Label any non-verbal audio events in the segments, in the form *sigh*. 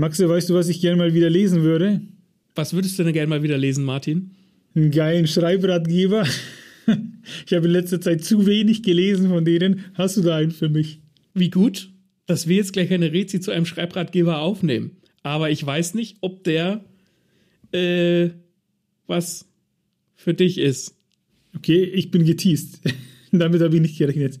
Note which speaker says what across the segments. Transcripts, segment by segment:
Speaker 1: Maxe, weißt du, was ich gerne mal wieder lesen würde?
Speaker 2: Was würdest du denn gerne mal wieder lesen, Martin?
Speaker 1: Einen geilen Schreibratgeber. *laughs* Ich habe in letzter Zeit zu wenig gelesen von denen. Hast du da einen für mich?
Speaker 2: Wie gut, dass wir jetzt gleich eine Rezi zu einem Schreibratgeber aufnehmen. Aber ich weiß nicht, ob der äh, was für dich ist.
Speaker 1: Okay, ich bin geteased. *laughs* Damit habe ich nicht gerechnet.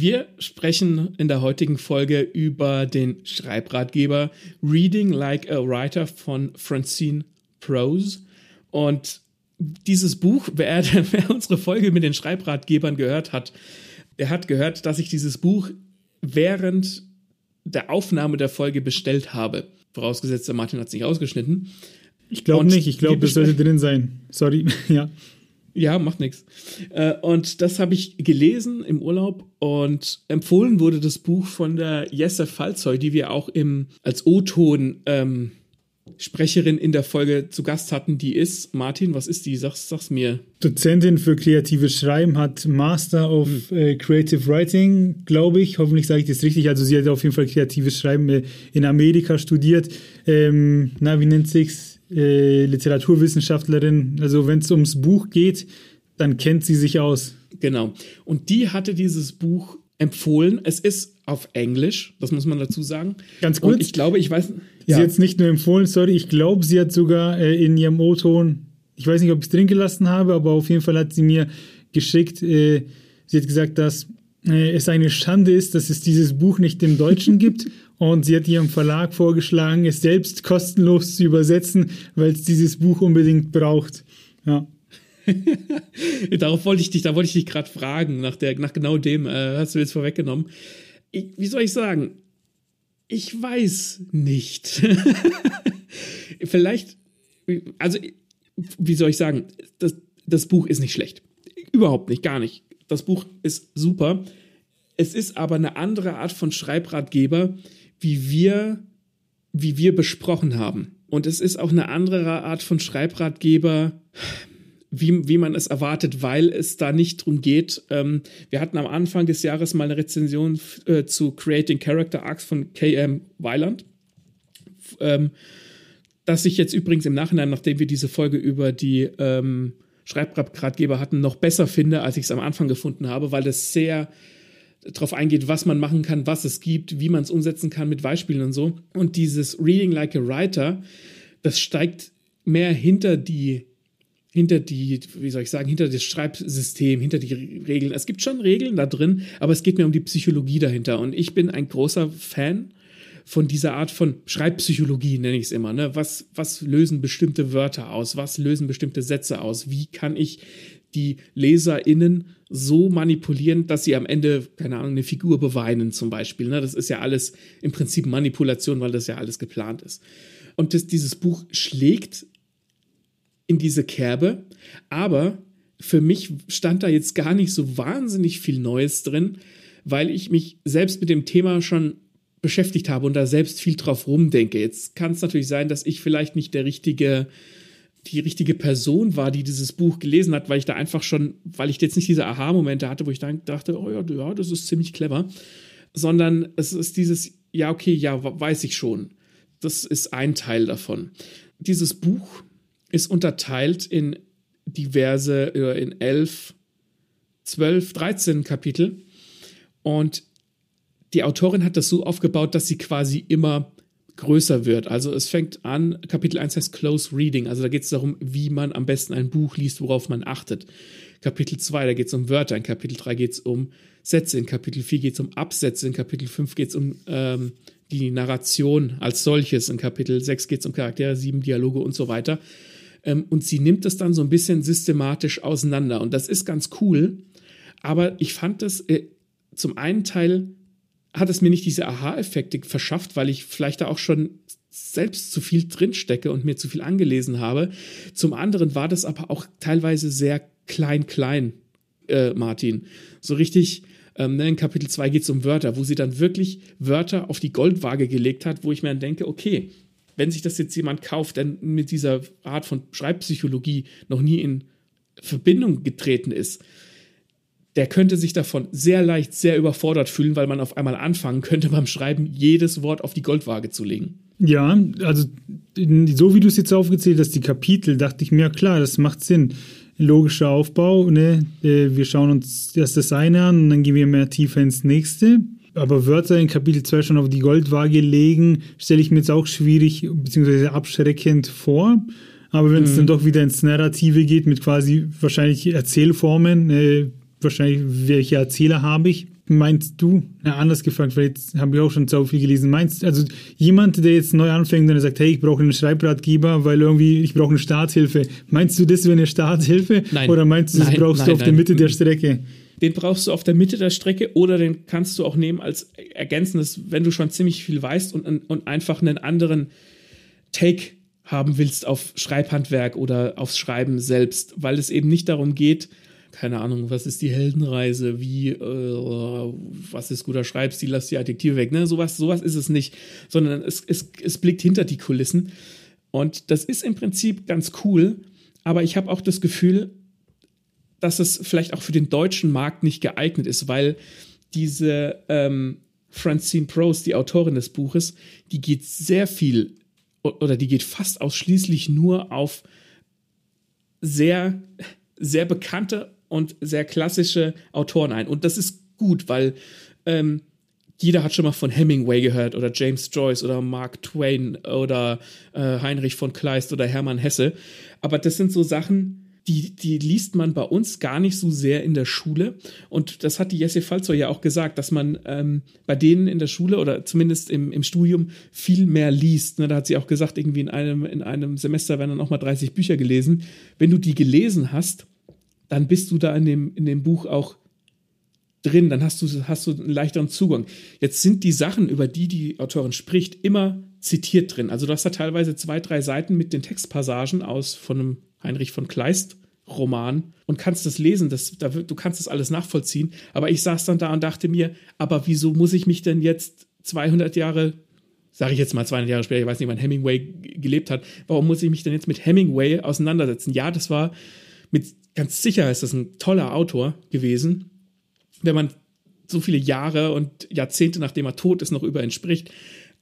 Speaker 2: Wir sprechen in der heutigen Folge über den Schreibratgeber Reading Like a Writer von Francine Prose. Und dieses Buch, *laughs* wer, wer unsere Folge mit den Schreibratgebern gehört hat, der hat gehört, dass ich dieses Buch während der Aufnahme der Folge bestellt habe. Vorausgesetzt, der Martin hat es nicht ausgeschnitten.
Speaker 1: Ich glaube nicht, ich glaube, es sollte drin sein. Sorry, *laughs* ja.
Speaker 2: Ja, macht nichts. Äh, und das habe ich gelesen im Urlaub und empfohlen wurde das Buch von der Jesse Falzoy, die wir auch im, als O-Ton ähm, Sprecherin in der Folge zu Gast hatten, die ist, Martin, was ist die? Sag's, sag's mir.
Speaker 1: Dozentin für kreatives Schreiben, hat Master of hm. äh, Creative Writing, glaube ich. Hoffentlich sage ich das richtig. Also sie hat auf jeden Fall kreatives Schreiben äh, in Amerika studiert. Ähm, na, wie nennt sich's? Äh, Literaturwissenschaftlerin. Also wenn es ums Buch geht, dann kennt sie sich aus.
Speaker 2: Genau. Und die hatte dieses Buch empfohlen. Es ist auf Englisch, das muss man dazu sagen.
Speaker 1: Ganz gut.
Speaker 2: ich glaube, ich weiß.
Speaker 1: Ja. Sie hat es nicht nur empfohlen, sorry, ich glaube, sie hat sogar äh, in ihrem O-Ton, ich weiß nicht, ob ich es drin gelassen habe, aber auf jeden Fall hat sie mir geschickt, äh, sie hat gesagt, dass es eine Schande ist, dass es dieses Buch nicht im Deutschen *laughs* gibt und sie hat ihrem Verlag vorgeschlagen, es selbst kostenlos zu übersetzen, weil es dieses Buch unbedingt braucht. Ja. *laughs*
Speaker 2: Darauf wollte ich dich, da wollte ich dich gerade fragen, nach, der, nach genau dem, äh, hast du jetzt vorweggenommen. Ich, wie soll ich sagen? Ich weiß nicht. *laughs* Vielleicht, also, wie soll ich sagen? Das, das Buch ist nicht schlecht. Überhaupt nicht, gar nicht. Das Buch ist super. Es ist aber eine andere Art von Schreibratgeber, wie wir, wie wir besprochen haben. Und es ist auch eine andere Art von Schreibratgeber, wie, wie man es erwartet, weil es da nicht drum geht. Ähm, wir hatten am Anfang des Jahres mal eine Rezension äh, zu Creating Character Arcs von K.M. Weiland. Ähm, das ich jetzt übrigens im Nachhinein, nachdem wir diese Folge über die ähm, Schreibratgeber hatten, noch besser finde, als ich es am Anfang gefunden habe, weil das sehr darauf eingeht, was man machen kann, was es gibt, wie man es umsetzen kann mit Beispielen und so. Und dieses Reading Like a Writer, das steigt mehr hinter die hinter die, wie soll ich sagen, hinter das Schreibsystem, hinter die Regeln. Es gibt schon Regeln da drin, aber es geht mir um die Psychologie dahinter. Und ich bin ein großer Fan von dieser Art von Schreibpsychologie, nenne ich es immer. Ne? Was, was lösen bestimmte Wörter aus? Was lösen bestimmte Sätze aus? Wie kann ich die LeserInnen so manipulieren, dass sie am Ende, keine Ahnung, eine Figur beweinen zum Beispiel. Ne? Das ist ja alles im Prinzip Manipulation, weil das ja alles geplant ist. Und das, dieses Buch schlägt in diese Kerbe, aber für mich stand da jetzt gar nicht so wahnsinnig viel Neues drin, weil ich mich selbst mit dem Thema schon beschäftigt habe und da selbst viel drauf rumdenke. Jetzt kann es natürlich sein, dass ich vielleicht nicht der richtige die richtige Person war, die dieses Buch gelesen hat, weil ich da einfach schon, weil ich jetzt nicht diese Aha-Momente hatte, wo ich dann dachte, oh ja, ja, das ist ziemlich clever, sondern es ist dieses, ja, okay, ja, weiß ich schon. Das ist ein Teil davon. Dieses Buch ist unterteilt in diverse, äh, in elf, zwölf, dreizehn Kapitel und die Autorin hat das so aufgebaut, dass sie quasi immer größer wird. Also es fängt an, Kapitel 1 heißt Close Reading, also da geht es darum, wie man am besten ein Buch liest, worauf man achtet. Kapitel 2, da geht es um Wörter, in Kapitel 3 geht es um Sätze, in Kapitel 4 geht es um Absätze, in Kapitel 5 geht es um ähm, die Narration als solches, in Kapitel 6 geht es um Charaktere, 7 Dialoge und so weiter. Ähm, und sie nimmt das dann so ein bisschen systematisch auseinander. Und das ist ganz cool, aber ich fand das äh, zum einen Teil hat es mir nicht diese Aha-Effekte verschafft, weil ich vielleicht da auch schon selbst zu viel drinstecke und mir zu viel angelesen habe. Zum anderen war das aber auch teilweise sehr klein, klein, äh, Martin. So richtig, ähm, ne, in Kapitel 2 geht es um Wörter, wo sie dann wirklich Wörter auf die Goldwaage gelegt hat, wo ich mir dann denke, okay, wenn sich das jetzt jemand kauft, der mit dieser Art von Schreibpsychologie noch nie in Verbindung getreten ist, der könnte sich davon sehr leicht, sehr überfordert fühlen, weil man auf einmal anfangen könnte beim Schreiben jedes Wort auf die Goldwaage zu legen.
Speaker 1: Ja, also so wie du es jetzt aufgezählt hast, die Kapitel, dachte ich mir, klar, das macht Sinn. Logischer Aufbau, ne? Äh, wir schauen uns erst das eine an und dann gehen wir mehr tiefer ins nächste. Aber Wörter in Kapitel 2 schon auf die Goldwaage legen, stelle ich mir jetzt auch schwierig bzw. abschreckend vor. Aber wenn es mhm. dann doch wieder ins Narrative geht, mit quasi wahrscheinlich Erzählformen, äh, wahrscheinlich welche Erzähler habe ich, meinst du, ja, anders gefragt, weil jetzt habe ich auch schon so viel gelesen, meinst also jemand, der jetzt neu anfängt und sagt, hey, ich brauche einen Schreibratgeber, weil irgendwie ich brauche eine Starthilfe, meinst du, das wäre eine Starthilfe? Nein. Oder meinst du, das nein, brauchst nein, du auf nein. der Mitte der Strecke?
Speaker 2: Den brauchst du auf der Mitte der Strecke oder den kannst du auch nehmen als ergänzendes, wenn du schon ziemlich viel weißt und, und einfach einen anderen Take haben willst auf Schreibhandwerk oder aufs Schreiben selbst, weil es eben nicht darum geht, keine Ahnung, was ist die Heldenreise, wie, äh, was ist guter Schreibstil, lass die Adjektive weg, ne? Sowas, sowas ist es nicht, sondern es, es, es blickt hinter die Kulissen. Und das ist im Prinzip ganz cool, aber ich habe auch das Gefühl, dass es vielleicht auch für den deutschen Markt nicht geeignet ist, weil diese ähm, Francine Prose, die Autorin des Buches, die geht sehr viel oder die geht fast ausschließlich nur auf sehr, sehr bekannte und sehr klassische Autoren ein. Und das ist gut, weil ähm, jeder hat schon mal von Hemingway gehört oder James Joyce oder Mark Twain oder äh, Heinrich von Kleist oder Hermann Hesse. Aber das sind so Sachen, die, die liest man bei uns gar nicht so sehr in der Schule. Und das hat die Jesse Falzer ja auch gesagt, dass man ähm, bei denen in der Schule oder zumindest im, im Studium viel mehr liest. Ne, da hat sie auch gesagt, irgendwie in einem, in einem Semester werden dann auch mal 30 Bücher gelesen. Wenn du die gelesen hast, dann bist du da in dem, in dem Buch auch drin, dann hast du, hast du einen leichteren Zugang. Jetzt sind die Sachen, über die die Autorin spricht, immer zitiert drin. Also du hast da teilweise zwei, drei Seiten mit den Textpassagen aus von einem Heinrich von Kleist Roman und kannst das lesen, das, da, du kannst das alles nachvollziehen. Aber ich saß dann da und dachte mir, aber wieso muss ich mich denn jetzt 200 Jahre, sage ich jetzt mal 200 Jahre später, ich weiß nicht, wann Hemingway gelebt hat, warum muss ich mich denn jetzt mit Hemingway auseinandersetzen? Ja, das war mit ganz sicher ist das ein toller Autor gewesen, wenn man so viele Jahre und Jahrzehnte nachdem er tot ist noch über ihn spricht.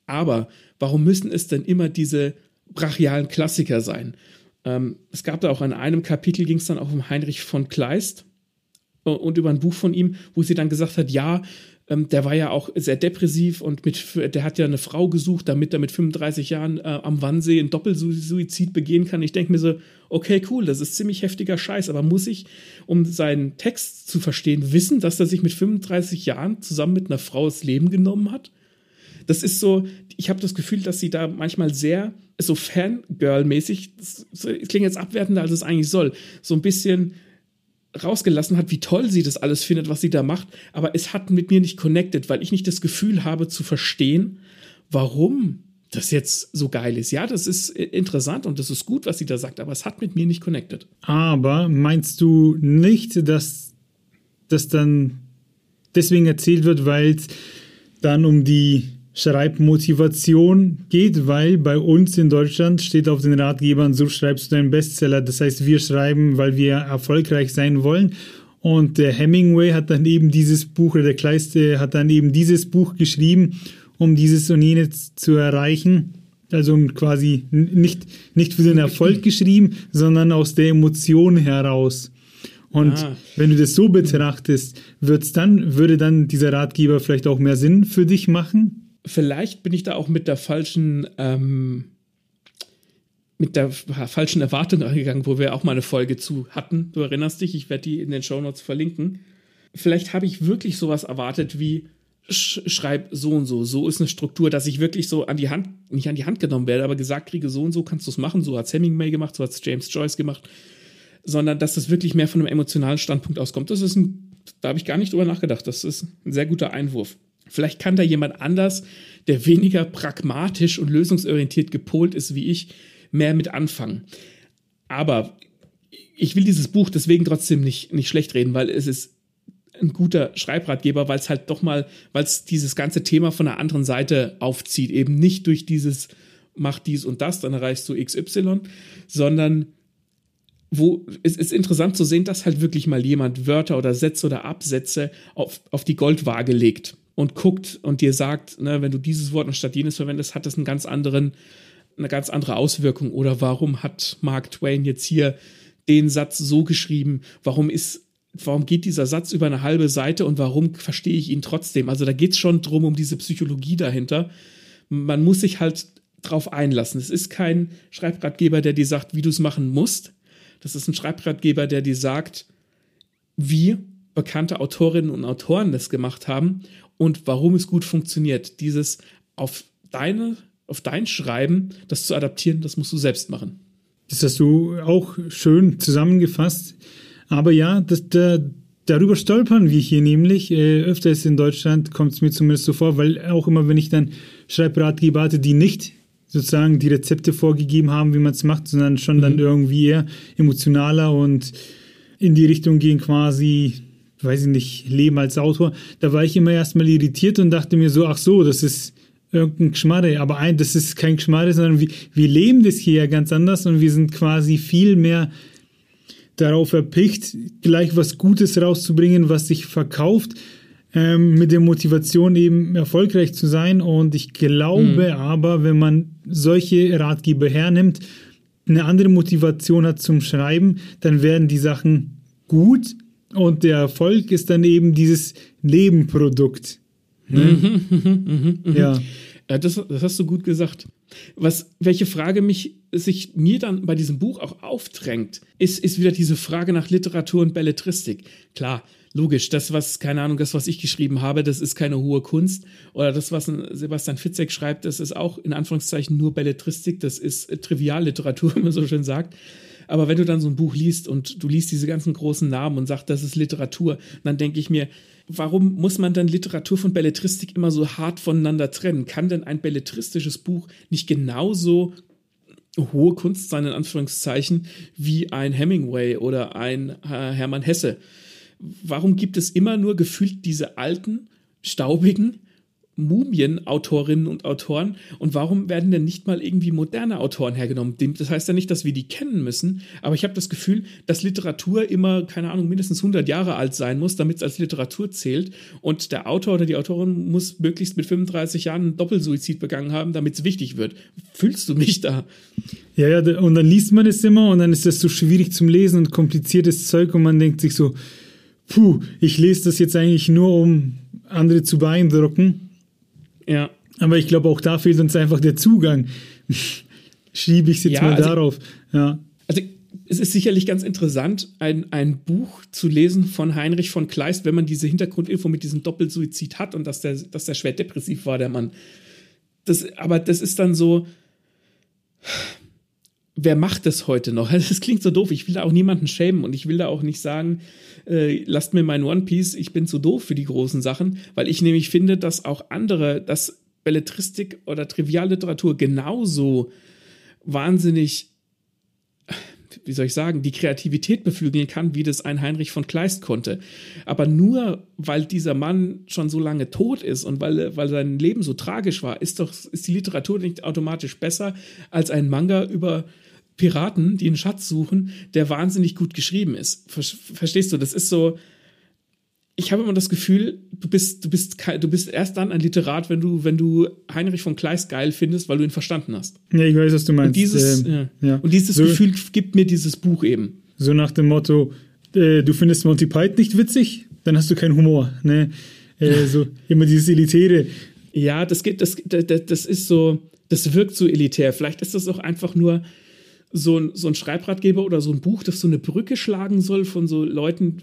Speaker 2: Aber warum müssen es denn immer diese brachialen Klassiker sein? Ähm, es gab da auch in einem Kapitel ging es dann auch um Heinrich von Kleist und über ein Buch von ihm, wo sie dann gesagt hat, ja, ähm, der war ja auch sehr depressiv und mit, der hat ja eine Frau gesucht, damit er mit 35 Jahren äh, am Wannsee einen Doppelsuizid begehen kann. Ich denke mir so, okay, cool, das ist ziemlich heftiger Scheiß, aber muss ich, um seinen Text zu verstehen, wissen, dass er sich mit 35 Jahren zusammen mit einer Frau das Leben genommen hat? Das ist so, ich habe das Gefühl, dass sie da manchmal sehr so Fangirl-mäßig, klingt jetzt abwertender, als es eigentlich soll, so ein bisschen rausgelassen hat, wie toll sie das alles findet, was sie da macht, aber es hat mit mir nicht connected, weil ich nicht das Gefühl habe zu verstehen, warum das jetzt so geil ist. Ja, das ist interessant und das ist gut, was sie da sagt, aber es hat mit mir nicht connected.
Speaker 1: Aber meinst du nicht, dass das dann deswegen erzählt wird, weil es dann um die Schreibmotivation geht, weil bei uns in Deutschland steht auf den Ratgebern, so schreibst du einen Bestseller. Das heißt, wir schreiben, weil wir erfolgreich sein wollen. Und der Hemingway hat dann eben dieses Buch, oder der Kleiste hat dann eben dieses Buch geschrieben, um dieses und jenes zu erreichen. Also quasi nicht, nicht für den Erfolg geschrieben, sondern aus der Emotion heraus. Und ah. wenn du das so betrachtest, wird's dann, würde dann dieser Ratgeber vielleicht auch mehr Sinn für dich machen?
Speaker 2: Vielleicht bin ich da auch mit der falschen, ähm, mit der falschen Erwartung angegangen, wo wir auch mal eine Folge zu hatten. Du erinnerst dich, ich werde die in den Shownotes verlinken. Vielleicht habe ich wirklich sowas erwartet wie sch schreib so und so, so ist eine Struktur, dass ich wirklich so an die Hand, nicht an die Hand genommen werde, aber gesagt kriege, so und so kannst du es machen, so hat Hemingway gemacht, so hat James Joyce gemacht, sondern dass das wirklich mehr von einem emotionalen Standpunkt auskommt. Das ist ein, da habe ich gar nicht drüber nachgedacht. Das ist ein sehr guter Einwurf. Vielleicht kann da jemand anders, der weniger pragmatisch und lösungsorientiert gepolt ist wie ich, mehr mit anfangen. Aber ich will dieses Buch deswegen trotzdem nicht, nicht schlecht reden, weil es ist ein guter Schreibratgeber, weil es halt doch mal, weil es dieses ganze Thema von der anderen Seite aufzieht. Eben nicht durch dieses mach dies und das, dann erreichst du XY, sondern wo es ist interessant zu sehen, dass halt wirklich mal jemand Wörter oder Sätze oder Absätze auf, auf die Goldwaage legt und guckt und dir sagt, ne, wenn du dieses Wort anstatt jenes verwendest, hat das einen ganz anderen, eine ganz andere Auswirkung. Oder warum hat Mark Twain jetzt hier den Satz so geschrieben? Warum ist warum geht dieser Satz über eine halbe Seite und warum verstehe ich ihn trotzdem? Also da geht es schon drum um diese Psychologie dahinter. Man muss sich halt drauf einlassen. Es ist kein Schreibratgeber, der dir sagt, wie du es machen musst, das ist ein Schreibratgeber, der dir sagt, wie bekannte Autorinnen und Autoren das gemacht haben und warum es gut funktioniert. Dieses auf deine, auf dein Schreiben, das zu adaptieren, das musst du selbst machen.
Speaker 1: Das hast du auch schön zusammengefasst. Aber ja, das, da, darüber stolpern wir hier nämlich. Äh, öfters in Deutschland kommt es mir zumindest so vor, weil auch immer, wenn ich dann Schreibratgeber hatte, die nicht sozusagen die Rezepte vorgegeben haben, wie man es macht, sondern schon mhm. dann irgendwie eher emotionaler und in die Richtung gehen quasi, weiß ich nicht, Leben als Autor. Da war ich immer erstmal irritiert und dachte mir so, ach so, das ist irgendein Geschmarre, aber ein, das ist kein Geschmarre, sondern wir, wir leben das hier ja ganz anders und wir sind quasi viel mehr darauf erpicht, gleich was Gutes rauszubringen, was sich verkauft, ähm, mit der Motivation eben erfolgreich zu sein. Und ich glaube mhm. aber, wenn man solche Ratgeber hernimmt, eine andere Motivation hat zum Schreiben, dann werden die Sachen gut und der Erfolg ist dann eben dieses Nebenprodukt. Ne? Mhm,
Speaker 2: mhm, mhm, ja. ja das, das, hast du gut gesagt. Was, welche Frage mich sich mir dann bei diesem Buch auch aufdrängt, ist, ist wieder diese Frage nach Literatur und Belletristik. Klar, logisch, das, was, keine Ahnung, das, was ich geschrieben habe, das ist keine hohe Kunst. Oder das, was Sebastian Fitzek schreibt, das ist auch in Anführungszeichen nur Belletristik, das ist Trivialliteratur, *laughs* wie man so schön sagt. Aber wenn du dann so ein Buch liest und du liest diese ganzen großen Namen und sagst, das ist Literatur, dann denke ich mir, warum muss man dann Literatur von Belletristik immer so hart voneinander trennen? Kann denn ein belletristisches Buch nicht genauso hohe Kunst sein, in Anführungszeichen, wie ein Hemingway oder ein äh, Hermann Hesse? warum gibt es immer nur gefühlt diese alten, staubigen Mumien-Autorinnen und Autoren und warum werden denn nicht mal irgendwie moderne Autoren hergenommen? Das heißt ja nicht, dass wir die kennen müssen, aber ich habe das Gefühl, dass Literatur immer, keine Ahnung, mindestens 100 Jahre alt sein muss, damit es als Literatur zählt und der Autor oder die Autorin muss möglichst mit 35 Jahren einen Doppelsuizid begangen haben, damit es wichtig wird. Fühlst du mich da?
Speaker 1: Ja, ja, und dann liest man es immer und dann ist das so schwierig zum Lesen und kompliziertes Zeug und man denkt sich so, puh, ich lese das jetzt eigentlich nur, um andere zu beeindrucken. Ja. Aber ich glaube, auch da fehlt uns einfach der Zugang. *laughs* Schiebe ich es jetzt ja, mal also, darauf. Ja.
Speaker 2: Also es ist sicherlich ganz interessant, ein, ein Buch zu lesen von Heinrich von Kleist, wenn man diese Hintergrundinfo mit diesem Doppelsuizid hat und dass der, dass der schwer depressiv war, der Mann. Das, aber das ist dann so, wer macht das heute noch? *laughs* Das klingt so doof. Ich will da auch niemanden schämen und ich will da auch nicht sagen, äh, lasst mir mein One Piece, ich bin zu doof für die großen Sachen, weil ich nämlich finde, dass auch andere, dass Belletristik oder Trivialliteratur genauso wahnsinnig wie soll ich sagen, die Kreativität beflügeln kann, wie das ein Heinrich von Kleist konnte. Aber nur weil dieser Mann schon so lange tot ist und weil, weil sein Leben so tragisch war, ist doch ist die Literatur nicht automatisch besser als ein Manga über Piraten, die einen Schatz suchen, der wahnsinnig gut geschrieben ist. Verstehst du? Das ist so. Ich habe immer das Gefühl, du bist, du bist, du bist erst dann ein Literat, wenn du, wenn du Heinrich von Kleist geil findest, weil du ihn verstanden hast.
Speaker 1: Ja, ich weiß, was du meinst.
Speaker 2: Und dieses, ähm, ja. Ja. Und dieses so, Gefühl gibt mir dieses Buch eben.
Speaker 1: So nach dem Motto, äh, du findest Monty Python nicht witzig, dann hast du keinen Humor. Ne? Äh, *laughs* so immer dieses Elitäre.
Speaker 2: Ja, das geht, das, das, das ist so, das wirkt so elitär. Vielleicht ist das auch einfach nur so ein, so ein Schreibratgeber oder so ein Buch, das so eine Brücke schlagen soll von so Leuten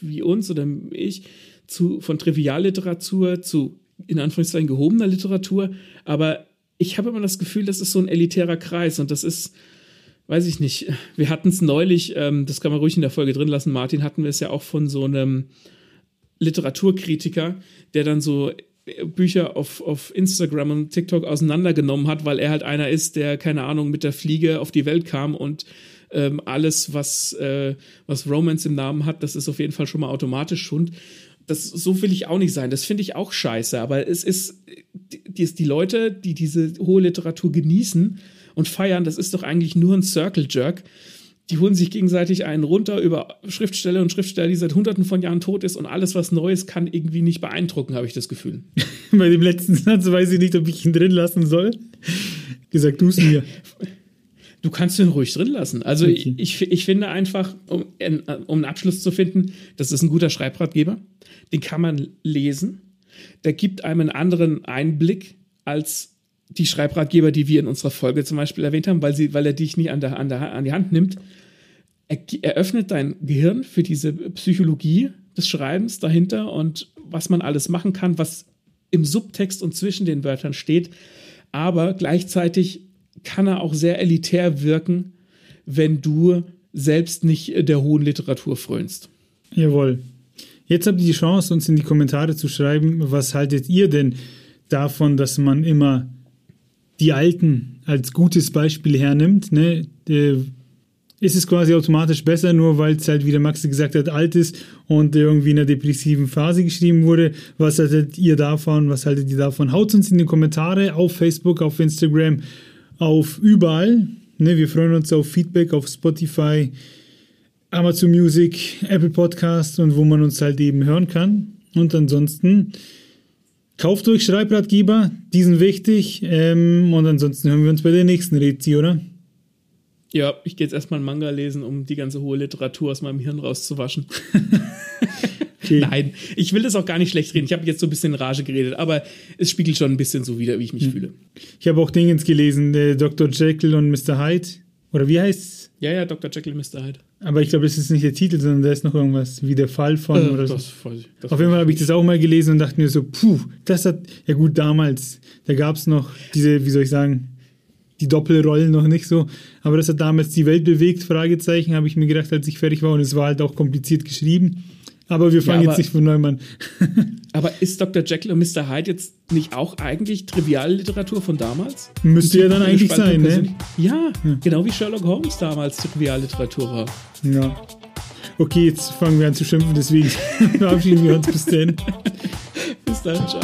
Speaker 2: wie uns oder ich zu, von Trivialliteratur zu in Anführungszeichen gehobener Literatur. Aber ich habe immer das Gefühl, das ist so ein elitärer Kreis und das ist, weiß ich nicht, wir hatten es neulich, ähm, das kann man ruhig in der Folge drin lassen, Martin, hatten wir es ja auch von so einem Literaturkritiker, der dann so Bücher auf, auf Instagram und TikTok auseinandergenommen hat, weil er halt einer ist, der, keine Ahnung, mit der Fliege auf die Welt kam und ähm, alles, was, äh, was Romance im Namen hat, das ist auf jeden Fall schon mal automatisch Schund. Das, so will ich auch nicht sein. Das finde ich auch scheiße. Aber es ist, die, die Leute, die diese hohe Literatur genießen und feiern, das ist doch eigentlich nur ein Circle Jerk die holen sich gegenseitig einen runter über Schriftsteller und Schriftsteller, die seit hunderten von Jahren tot ist und alles, was Neues kann irgendwie nicht beeindrucken, habe ich das Gefühl. *laughs*
Speaker 1: Bei dem letzten Satz weiß ich nicht, ob ich ihn drin lassen soll. Gesagt, du es mir.
Speaker 2: Du kannst ihn ruhig drin lassen. Also okay. ich, ich, finde einfach, um, um einen Abschluss zu finden, das ist ein guter Schreibratgeber. Den kann man lesen. Der gibt einem einen anderen Einblick als die Schreibratgeber, die wir in unserer Folge zum Beispiel erwähnt haben, weil, sie, weil er dich nicht an, der, an, der, an die Hand nimmt. Er, er öffnet dein Gehirn für diese Psychologie des Schreibens dahinter und was man alles machen kann, was im Subtext und zwischen den Wörtern steht. Aber gleichzeitig kann er auch sehr elitär wirken, wenn du selbst nicht der hohen Literatur frönst.
Speaker 1: Jawohl. Jetzt habt ihr die Chance, uns in die Kommentare zu schreiben, was haltet ihr denn davon, dass man immer die Alten als gutes Beispiel hernimmt, ne, ist es quasi automatisch besser, nur weil es halt, wie der Max gesagt hat, alt ist und irgendwie in einer depressiven Phase geschrieben wurde. Was haltet ihr davon? Was haltet ihr davon? Haut uns in die Kommentare auf Facebook, auf Instagram, auf überall. Ne, wir freuen uns auf Feedback auf Spotify, Amazon Music, Apple Podcast und wo man uns halt eben hören kann. Und ansonsten Kauft euch Schreibratgeber, die sind wichtig. Ähm, und ansonsten hören wir uns bei der nächsten Rezi, oder?
Speaker 2: Ja, ich gehe jetzt erstmal einen Manga lesen, um die ganze hohe Literatur aus meinem Hirn rauszuwaschen. *laughs* okay. Nein, ich will das auch gar nicht schlecht reden. Ich habe jetzt so ein bisschen in Rage geredet, aber es spiegelt schon ein bisschen so wider, wie ich mich hm. fühle.
Speaker 1: Ich habe auch Dingens gelesen, äh, Dr. Jekyll und Mr. Hyde. Oder wie heißt's?
Speaker 2: Ja, ja, Dr. Jekyll und Mr. Hyde.
Speaker 1: Aber ich glaube, das ist nicht der Titel, sondern da ist noch irgendwas wie der Fall von äh, oder so. Das ich, das Auf jeden Fall habe ich das auch mal gelesen und dachte mir so, puh, das hat, ja gut, damals, da gab es noch diese, wie soll ich sagen, die Doppelrollen noch nicht so. Aber das hat damals die Welt bewegt, Fragezeichen, habe ich mir gedacht, als ich fertig war. Und es war halt auch kompliziert geschrieben. Aber wir fangen ja, aber, jetzt nicht von neuem an. *laughs*
Speaker 2: aber ist Dr. Jekyll und Mr. Hyde jetzt nicht auch eigentlich Trivialliteratur von damals?
Speaker 1: Müsste ja dann eigentlich sein, ne?
Speaker 2: Ja, ja, genau wie Sherlock Holmes damals Trivialliteratur war.
Speaker 1: Ja. Okay, jetzt fangen wir an zu schimpfen, deswegen *laughs* verabschieden wir uns bis dann. *laughs*
Speaker 2: bis dann, ciao.